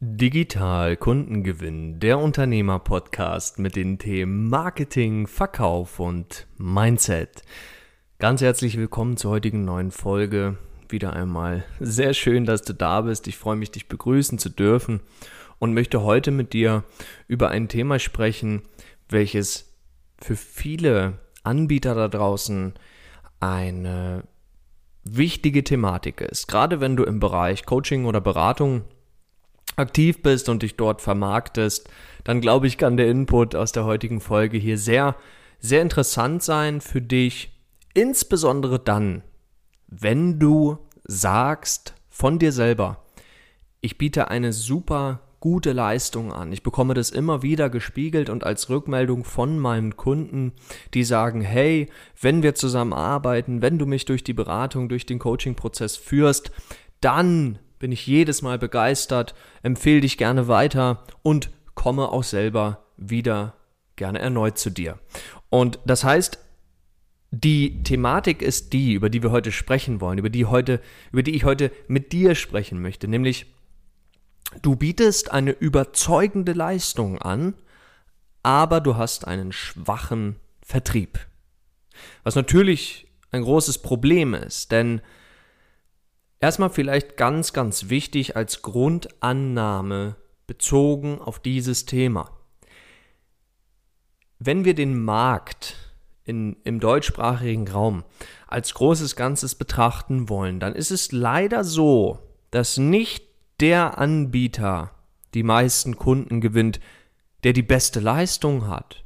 Digital Kundengewinn, der Unternehmer-Podcast mit den Themen Marketing, Verkauf und Mindset. Ganz herzlich willkommen zur heutigen neuen Folge. Wieder einmal sehr schön, dass du da bist. Ich freue mich, dich begrüßen zu dürfen und möchte heute mit dir über ein Thema sprechen, welches für viele Anbieter da draußen eine wichtige Thematik ist. Gerade wenn du im Bereich Coaching oder Beratung aktiv bist und dich dort vermarktest, dann glaube ich, kann der Input aus der heutigen Folge hier sehr, sehr interessant sein für dich. Insbesondere dann, wenn du sagst von dir selber, ich biete eine super gute Leistung an. Ich bekomme das immer wieder gespiegelt und als Rückmeldung von meinen Kunden, die sagen, hey, wenn wir zusammen arbeiten, wenn du mich durch die Beratung, durch den Coaching-Prozess führst, dann bin ich jedes Mal begeistert, empfehle dich gerne weiter und komme auch selber wieder gerne erneut zu dir. Und das heißt, die Thematik ist die, über die wir heute sprechen wollen, über die heute, über die ich heute mit dir sprechen möchte, nämlich du bietest eine überzeugende Leistung an, aber du hast einen schwachen Vertrieb. Was natürlich ein großes Problem ist, denn Erstmal vielleicht ganz, ganz wichtig als Grundannahme bezogen auf dieses Thema. Wenn wir den Markt in, im deutschsprachigen Raum als großes Ganzes betrachten wollen, dann ist es leider so, dass nicht der Anbieter die meisten Kunden gewinnt, der die beste Leistung hat,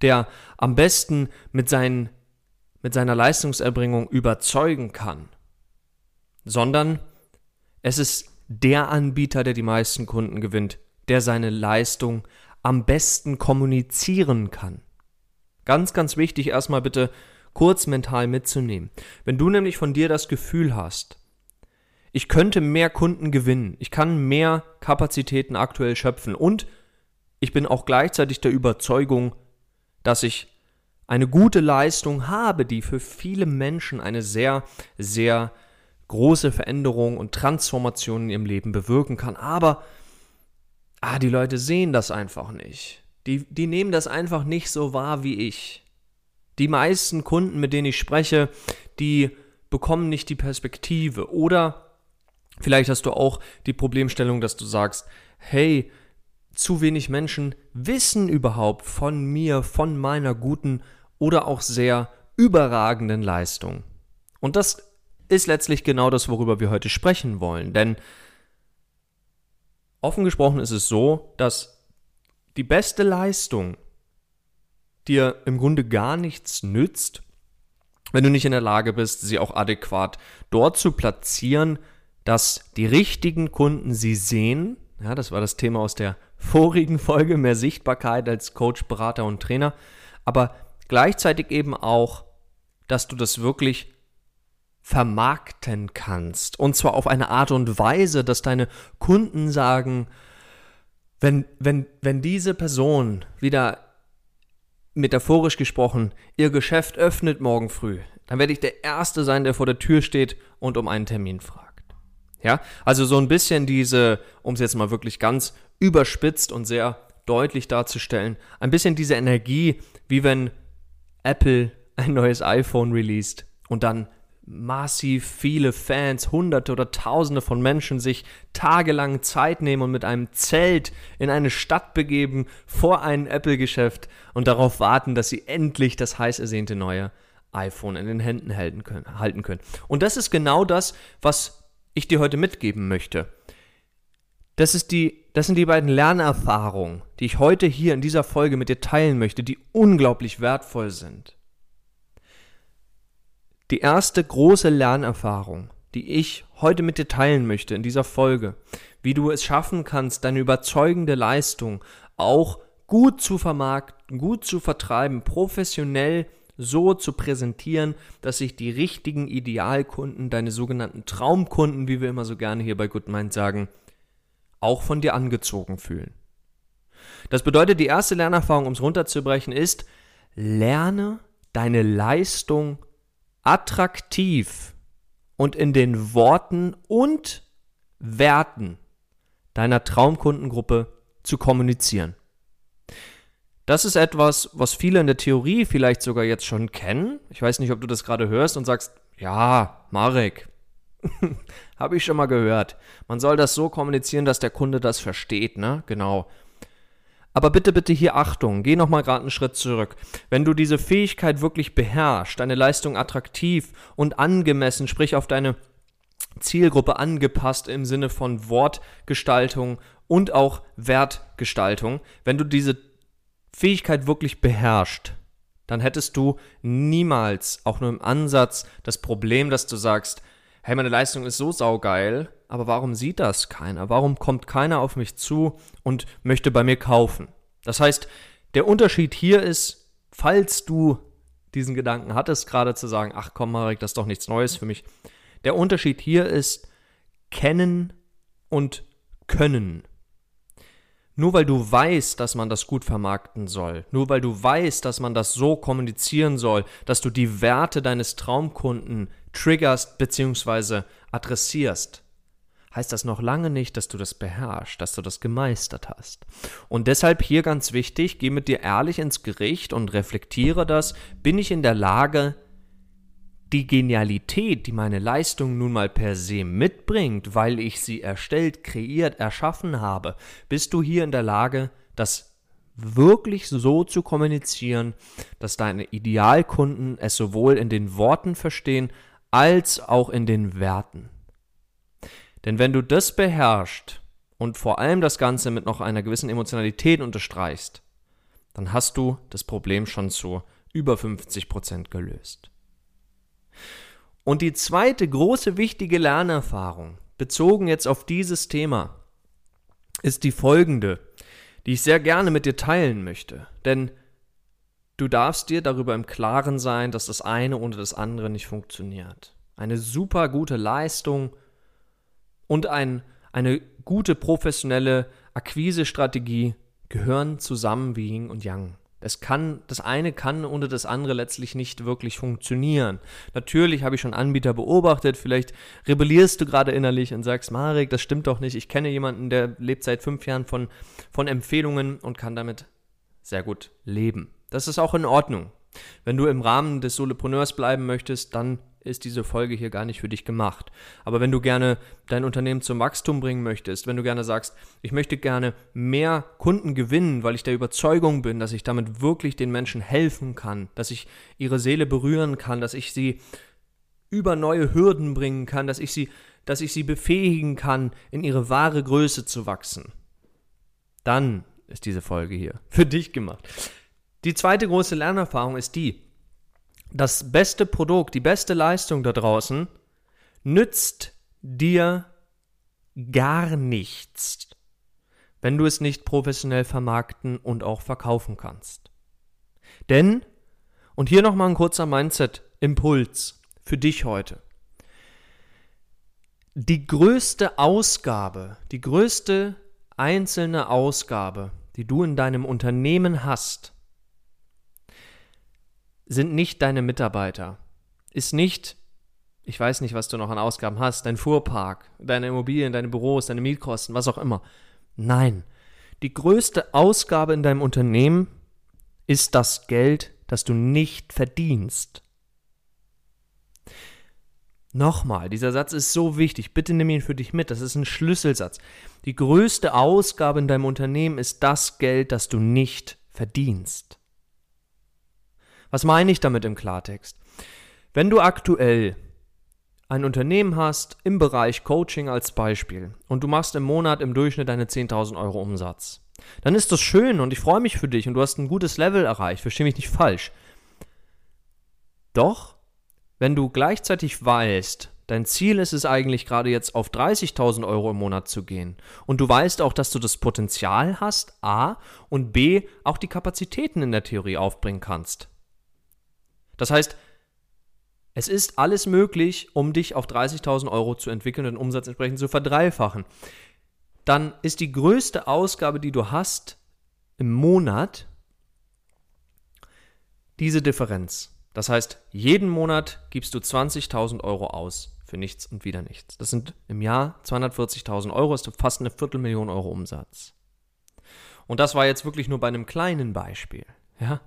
der am besten mit, seinen, mit seiner Leistungserbringung überzeugen kann sondern es ist der Anbieter, der die meisten Kunden gewinnt, der seine Leistung am besten kommunizieren kann. Ganz, ganz wichtig, erstmal bitte kurz mental mitzunehmen. Wenn du nämlich von dir das Gefühl hast, ich könnte mehr Kunden gewinnen, ich kann mehr Kapazitäten aktuell schöpfen und ich bin auch gleichzeitig der Überzeugung, dass ich eine gute Leistung habe, die für viele Menschen eine sehr, sehr große Veränderungen und Transformationen in ihrem Leben bewirken kann. Aber ah, die Leute sehen das einfach nicht. Die, die nehmen das einfach nicht so wahr wie ich. Die meisten Kunden, mit denen ich spreche, die bekommen nicht die Perspektive. Oder vielleicht hast du auch die Problemstellung, dass du sagst, hey, zu wenig Menschen wissen überhaupt von mir, von meiner guten oder auch sehr überragenden Leistung. Und das ist letztlich genau das, worüber wir heute sprechen wollen. Denn offen gesprochen ist es so, dass die beste Leistung dir im Grunde gar nichts nützt, wenn du nicht in der Lage bist, sie auch adäquat dort zu platzieren, dass die richtigen Kunden sie sehen. Ja, das war das Thema aus der vorigen Folge, mehr Sichtbarkeit als Coach, Berater und Trainer. Aber gleichzeitig eben auch, dass du das wirklich vermarkten kannst. Und zwar auf eine Art und Weise, dass deine Kunden sagen, wenn, wenn, wenn diese Person wieder metaphorisch gesprochen ihr Geschäft öffnet morgen früh, dann werde ich der Erste sein, der vor der Tür steht und um einen Termin fragt. Ja, also so ein bisschen diese, um es jetzt mal wirklich ganz überspitzt und sehr deutlich darzustellen, ein bisschen diese Energie, wie wenn Apple ein neues iPhone released und dann massiv viele Fans, hunderte oder tausende von Menschen sich tagelang Zeit nehmen und mit einem Zelt in eine Stadt begeben vor ein Apple-Geschäft und darauf warten, dass sie endlich das heiß ersehnte neue iPhone in den Händen halten können, halten können. Und das ist genau das, was ich dir heute mitgeben möchte. Das, ist die, das sind die beiden Lernerfahrungen, die ich heute hier in dieser Folge mit dir teilen möchte, die unglaublich wertvoll sind. Die erste große Lernerfahrung, die ich heute mit dir teilen möchte in dieser Folge, wie du es schaffen kannst, deine überzeugende Leistung auch gut zu vermarkten, gut zu vertreiben, professionell so zu präsentieren, dass sich die richtigen Idealkunden, deine sogenannten Traumkunden, wie wir immer so gerne hier bei GoodMind sagen, auch von dir angezogen fühlen. Das bedeutet, die erste Lernerfahrung, um es runterzubrechen, ist, lerne deine Leistung attraktiv und in den Worten und Werten deiner Traumkundengruppe zu kommunizieren. Das ist etwas, was viele in der Theorie vielleicht sogar jetzt schon kennen. Ich weiß nicht, ob du das gerade hörst und sagst, ja, Marek, habe ich schon mal gehört. Man soll das so kommunizieren, dass der Kunde das versteht, ne? Genau. Aber bitte, bitte hier Achtung, geh nochmal gerade einen Schritt zurück. Wenn du diese Fähigkeit wirklich beherrschst, deine Leistung attraktiv und angemessen, sprich auf deine Zielgruppe angepasst im Sinne von Wortgestaltung und auch Wertgestaltung, wenn du diese Fähigkeit wirklich beherrscht, dann hättest du niemals, auch nur im Ansatz, das Problem, dass du sagst, hey, meine Leistung ist so saugeil, aber warum sieht das keiner? Warum kommt keiner auf mich zu und möchte bei mir kaufen? Das heißt, der Unterschied hier ist, falls du diesen Gedanken hattest, gerade zu sagen, ach komm, Marek, das ist doch nichts Neues für mich. Der Unterschied hier ist kennen und können. Nur weil du weißt, dass man das gut vermarkten soll, nur weil du weißt, dass man das so kommunizieren soll, dass du die Werte deines Traumkunden triggerst bzw. adressierst, heißt das noch lange nicht, dass du das beherrschst, dass du das gemeistert hast. Und deshalb hier ganz wichtig, geh mit dir ehrlich ins Gericht und reflektiere das, bin ich in der Lage, die Genialität, die meine Leistung nun mal per se mitbringt, weil ich sie erstellt, kreiert, erschaffen habe, bist du hier in der Lage, das wirklich so zu kommunizieren, dass deine Idealkunden es sowohl in den Worten verstehen als auch in den Werten. Denn wenn du das beherrschst und vor allem das Ganze mit noch einer gewissen Emotionalität unterstreichst, dann hast du das Problem schon zu über 50 Prozent gelöst. Und die zweite große wichtige Lernerfahrung, bezogen jetzt auf dieses Thema, ist die folgende, die ich sehr gerne mit dir teilen möchte. Denn du darfst dir darüber im Klaren sein, dass das eine ohne das andere nicht funktioniert. Eine super gute Leistung und ein, eine gute professionelle Akquisestrategie gehören zusammen wie Yin und Yang. Es kann, das eine kann ohne das andere letztlich nicht wirklich funktionieren. Natürlich habe ich schon Anbieter beobachtet, vielleicht rebellierst du gerade innerlich und sagst, Marek, das stimmt doch nicht. Ich kenne jemanden, der lebt seit fünf Jahren von, von Empfehlungen und kann damit sehr gut leben. Das ist auch in Ordnung. Wenn du im Rahmen des Solopreneurs bleiben möchtest, dann ist diese Folge hier gar nicht für dich gemacht. Aber wenn du gerne dein Unternehmen zum Wachstum bringen möchtest, wenn du gerne sagst, ich möchte gerne mehr Kunden gewinnen, weil ich der Überzeugung bin, dass ich damit wirklich den Menschen helfen kann, dass ich ihre Seele berühren kann, dass ich sie über neue Hürden bringen kann, dass ich sie, dass ich sie befähigen kann, in ihre wahre Größe zu wachsen, dann ist diese Folge hier für dich gemacht. Die zweite große Lernerfahrung ist die, das beste Produkt, die beste Leistung da draußen nützt dir gar nichts, wenn du es nicht professionell vermarkten und auch verkaufen kannst. Denn, und hier nochmal ein kurzer Mindset-Impuls für dich heute. Die größte Ausgabe, die größte einzelne Ausgabe, die du in deinem Unternehmen hast, sind nicht deine Mitarbeiter. Ist nicht, ich weiß nicht, was du noch an Ausgaben hast, dein Fuhrpark, deine Immobilien, deine Büros, deine Mietkosten, was auch immer. Nein. Die größte Ausgabe in deinem Unternehmen ist das Geld, das du nicht verdienst. Nochmal, dieser Satz ist so wichtig. Bitte nimm ihn für dich mit. Das ist ein Schlüsselsatz. Die größte Ausgabe in deinem Unternehmen ist das Geld, das du nicht verdienst. Was meine ich damit im Klartext? Wenn du aktuell ein Unternehmen hast im Bereich Coaching als Beispiel und du machst im Monat im Durchschnitt deine 10.000 Euro Umsatz, dann ist das schön und ich freue mich für dich und du hast ein gutes Level erreicht, verstehe mich nicht falsch. Doch, wenn du gleichzeitig weißt, dein Ziel ist es eigentlich gerade jetzt auf 30.000 Euro im Monat zu gehen und du weißt auch, dass du das Potenzial hast, A und B auch die Kapazitäten in der Theorie aufbringen kannst, das heißt, es ist alles möglich, um dich auf 30.000 Euro zu entwickeln und den Umsatz entsprechend zu verdreifachen. Dann ist die größte Ausgabe, die du hast im Monat, diese Differenz. Das heißt, jeden Monat gibst du 20.000 Euro aus für nichts und wieder nichts. Das sind im Jahr 240.000 Euro, ist fast eine Viertelmillion Euro Umsatz. Und das war jetzt wirklich nur bei einem kleinen Beispiel. Ja?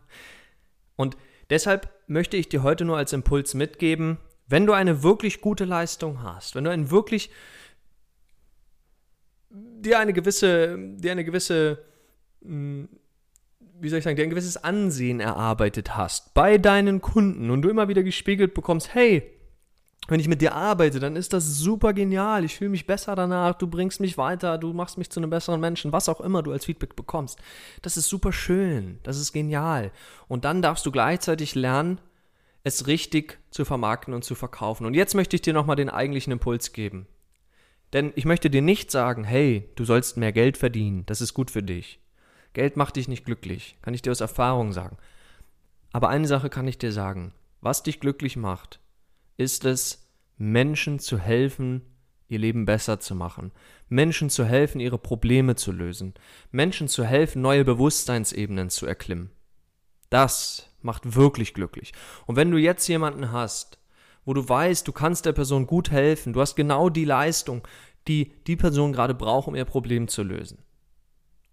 Und deshalb möchte ich dir heute nur als Impuls mitgeben, wenn du eine wirklich gute Leistung hast, wenn du ein wirklich dir eine gewisse, dir eine gewisse, hm, wie soll ich sagen, dir ein gewisses Ansehen erarbeitet hast bei deinen Kunden und du immer wieder gespiegelt bekommst, hey, wenn ich mit dir arbeite, dann ist das super genial. Ich fühle mich besser danach, du bringst mich weiter, du machst mich zu einem besseren Menschen, was auch immer du als Feedback bekommst. Das ist super schön, das ist genial. Und dann darfst du gleichzeitig lernen, es richtig zu vermarkten und zu verkaufen. Und jetzt möchte ich dir nochmal den eigentlichen Impuls geben. Denn ich möchte dir nicht sagen, hey, du sollst mehr Geld verdienen, das ist gut für dich. Geld macht dich nicht glücklich, kann ich dir aus Erfahrung sagen. Aber eine Sache kann ich dir sagen, was dich glücklich macht, ist es, Menschen zu helfen, ihr Leben besser zu machen, Menschen zu helfen, ihre Probleme zu lösen, Menschen zu helfen, neue Bewusstseinsebenen zu erklimmen. Das macht wirklich glücklich. Und wenn du jetzt jemanden hast, wo du weißt, du kannst der Person gut helfen, du hast genau die Leistung, die die Person gerade braucht, um ihr Problem zu lösen.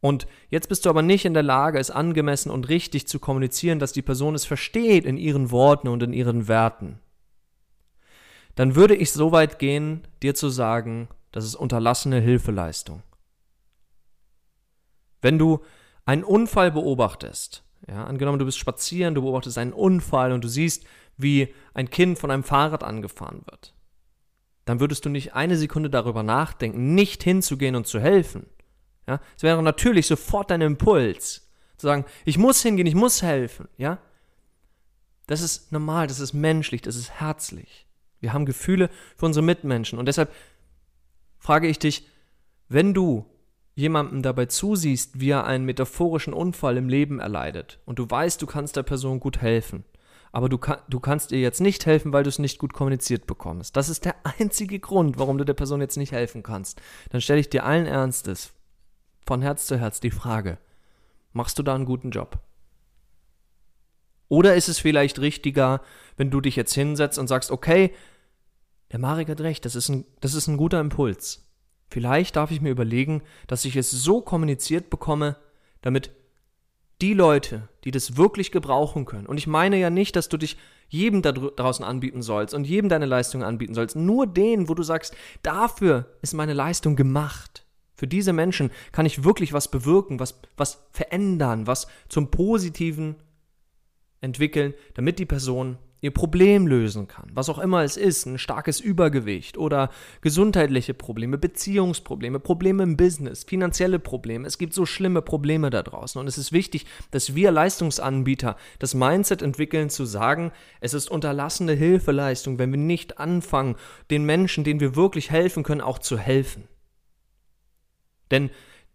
Und jetzt bist du aber nicht in der Lage, es angemessen und richtig zu kommunizieren, dass die Person es versteht in ihren Worten und in ihren Werten dann würde ich so weit gehen, dir zu sagen, das ist unterlassene Hilfeleistung. Wenn du einen Unfall beobachtest, ja, angenommen, du bist spazieren, du beobachtest einen Unfall und du siehst, wie ein Kind von einem Fahrrad angefahren wird, dann würdest du nicht eine Sekunde darüber nachdenken, nicht hinzugehen und zu helfen. Ja, es wäre natürlich sofort dein Impuls, zu sagen, ich muss hingehen, ich muss helfen, ja. Das ist normal, das ist menschlich, das ist herzlich. Wir haben Gefühle für unsere Mitmenschen. Und deshalb frage ich dich, wenn du jemandem dabei zusiehst, wie er einen metaphorischen Unfall im Leben erleidet und du weißt, du kannst der Person gut helfen, aber du, kann, du kannst ihr jetzt nicht helfen, weil du es nicht gut kommuniziert bekommst. Das ist der einzige Grund, warum du der Person jetzt nicht helfen kannst. Dann stelle ich dir allen Ernstes von Herz zu Herz die Frage, machst du da einen guten Job? Oder ist es vielleicht richtiger, wenn du dich jetzt hinsetzt und sagst, okay, der Marek hat recht, das ist, ein, das ist ein guter Impuls. Vielleicht darf ich mir überlegen, dass ich es so kommuniziert bekomme, damit die Leute, die das wirklich gebrauchen können, und ich meine ja nicht, dass du dich jedem da draußen anbieten sollst und jedem deine Leistung anbieten sollst, nur denen, wo du sagst, dafür ist meine Leistung gemacht. Für diese Menschen kann ich wirklich was bewirken, was, was verändern, was zum Positiven entwickeln, damit die Person ihr Problem lösen kann, was auch immer es ist, ein starkes Übergewicht oder gesundheitliche Probleme, Beziehungsprobleme, Probleme im Business, finanzielle Probleme. Es gibt so schlimme Probleme da draußen und es ist wichtig, dass wir Leistungsanbieter das Mindset entwickeln zu sagen, es ist unterlassene Hilfeleistung, wenn wir nicht anfangen, den Menschen, denen wir wirklich helfen können, auch zu helfen. Denn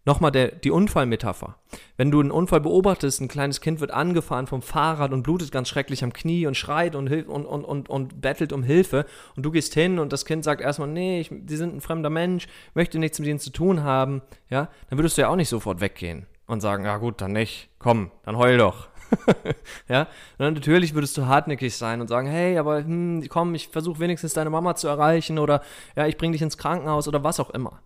Nochmal der, die Unfallmetapher. Wenn du einen Unfall beobachtest, ein kleines Kind wird angefahren vom Fahrrad und blutet ganz schrecklich am Knie und schreit und, und, und, und, und bettelt um Hilfe und du gehst hin und das Kind sagt erstmal, nee, ich, die sind ein fremder Mensch, möchte nichts mit ihnen zu tun haben, ja, dann würdest du ja auch nicht sofort weggehen und sagen, ja gut, dann nicht, komm, dann heul doch. ja, und dann natürlich würdest du hartnäckig sein und sagen, hey, aber hm, komm, ich versuche wenigstens deine Mama zu erreichen oder ja, ich bring dich ins Krankenhaus oder was auch immer.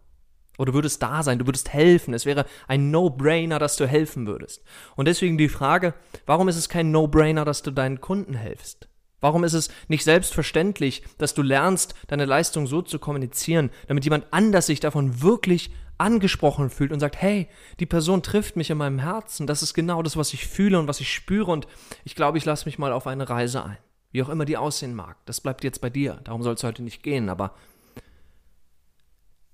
Oder du würdest da sein, du würdest helfen. Es wäre ein No-Brainer, dass du helfen würdest. Und deswegen die Frage, warum ist es kein No-Brainer, dass du deinen Kunden hilfst? Warum ist es nicht selbstverständlich, dass du lernst, deine Leistung so zu kommunizieren, damit jemand anders sich davon wirklich angesprochen fühlt und sagt, hey, die Person trifft mich in meinem Herzen, das ist genau das, was ich fühle und was ich spüre und ich glaube, ich lasse mich mal auf eine Reise ein. Wie auch immer die aussehen mag, das bleibt jetzt bei dir, darum soll es heute nicht gehen, aber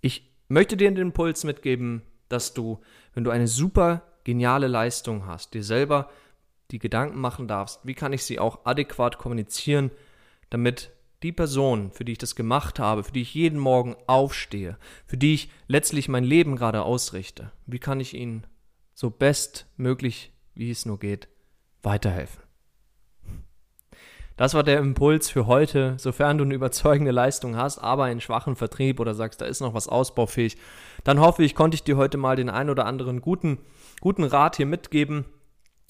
ich möchte dir den Impuls mitgeben, dass du, wenn du eine super geniale Leistung hast, dir selber die Gedanken machen darfst, wie kann ich sie auch adäquat kommunizieren, damit die Person, für die ich das gemacht habe, für die ich jeden Morgen aufstehe, für die ich letztlich mein Leben gerade ausrichte, wie kann ich ihnen so bestmöglich, wie es nur geht, weiterhelfen. Das war der Impuls für heute. Sofern du eine überzeugende Leistung hast, aber einen schwachen Vertrieb oder sagst, da ist noch was ausbaufähig, dann hoffe ich, konnte ich dir heute mal den ein oder anderen guten, guten Rat hier mitgeben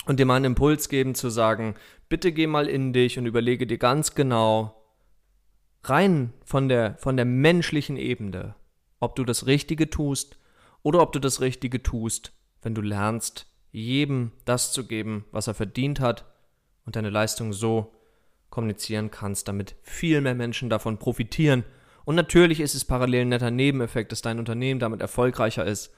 und dir mal einen Impuls geben zu sagen, bitte geh mal in dich und überlege dir ganz genau, rein von der, von der menschlichen Ebene, ob du das Richtige tust oder ob du das Richtige tust, wenn du lernst, jedem das zu geben, was er verdient hat und deine Leistung so kommunizieren kannst, damit viel mehr Menschen davon profitieren. Und natürlich ist es parallel ein netter Nebeneffekt, dass dein Unternehmen damit erfolgreicher ist.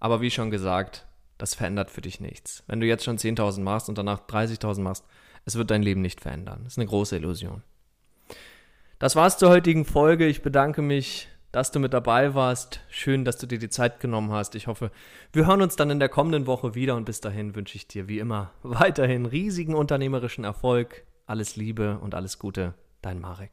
Aber wie schon gesagt, das verändert für dich nichts. Wenn du jetzt schon 10.000 machst und danach 30.000 machst, es wird dein Leben nicht verändern. Das ist eine große Illusion. Das war's zur heutigen Folge. Ich bedanke mich, dass du mit dabei warst. Schön, dass du dir die Zeit genommen hast. Ich hoffe, wir hören uns dann in der kommenden Woche wieder und bis dahin wünsche ich dir wie immer weiterhin riesigen unternehmerischen Erfolg. Alles Liebe und alles Gute. Dein Marek.